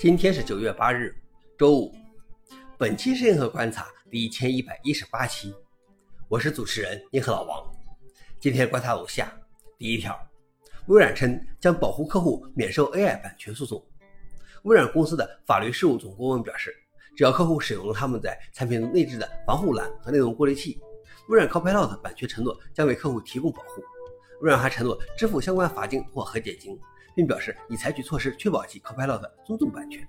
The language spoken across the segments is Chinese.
今天是九月八日，周五。本期是硬核观察第一千一百一十八期，我是主持人硬核老王。今天观察如下：第一条，微软称将保护客户免受 AI 版权诉讼。微软公司的法律事务总顾问表示，只要客户使用了他们在产品内置的防护栏和内容过滤器，微软 Copilot 版权承诺将为客户提供保护。微软还承诺支付相关罚金或和解金。并表示已采取措施确保其 Copilot 的尊重版权。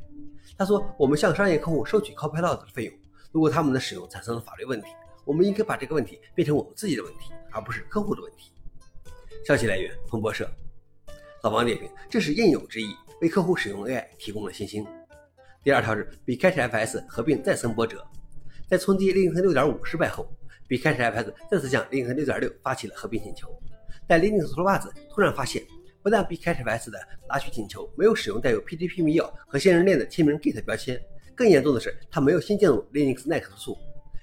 他说：“我们向商业客户收取 Copilot 的费用，如果他们的使用产生了法律问题，我们应该把这个问题变成我们自己的问题，而不是客户的问题。”消息来源：彭博社。老王点评：这是应有之意，为客户使用 AI 提供了信心。第二条是 Bcashfs 合并再生波折，在冲击 Linux 6.5失败后，Bcashfs 再次向 Linux 6.6发起了合并请求，但 Linux 拖把子突然发现。不但 Bcashfs 的拉取请求没有使用带有 PGP 密钥和现任链的签名 Git 标签，更严重的是，它没有新建入 Linux Next 数。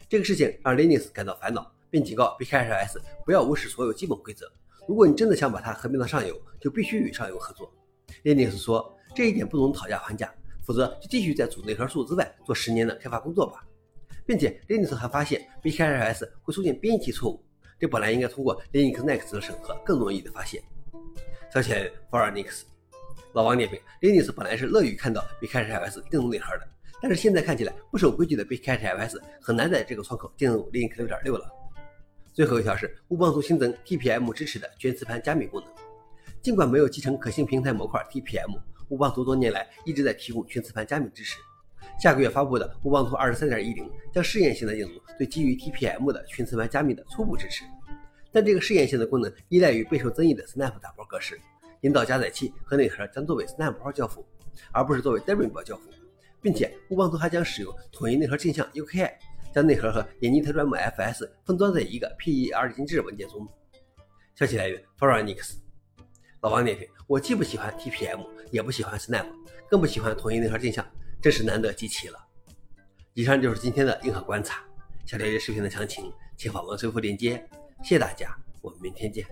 这个事情让 Linux 感到烦恼，并警告 Bcashfs 不要无视所有基本规则。如果你真的想把它合并到上游，就必须与上游合作。Linux 说这一点不容讨价还价，否则就继续在主内核数之外做十年的开发工作吧。并且 Linux 还发现 Bcashfs 会出现编译器错误，这本来应该通过 Linux Next 的审核更容易的发现。消息来源 f o r Linux，老王点评：Linux 本来是乐于看到 Bcashfs 进入内核的，但是现在看起来不守规矩的 Bcashfs 很难在这个窗口进入 Linux 6.6了。最后一条是乌邦图新增 TPM 支持的全磁盘加密功能。尽管没有集成可信平台模块 TPM，乌邦图多年来一直在提供全磁盘加密支持。下个月发布的乌邦图23.10将试验性的引入对基于 TPM 的全磁盘加密的初步支持。但这个试验性的功能依赖于备受争议的 Snap 打包格式，引导加载器和内核将作为 Snap 包交付，而不是作为 Debian 包交付，并且乌邦图还将使用统一内核镜像 UKI，将内核和眼镜特专 FS 分装在一个 PER 精制文件中。消息来源 f o r Unix。老王点评：我既不喜欢 TPM，也不喜欢 Snap，更不喜欢统一内核镜像，真是难得集齐了。以上就是今天的硬核观察。想了解视频的详情，请访问随附链接。谢谢大家，我们明天见。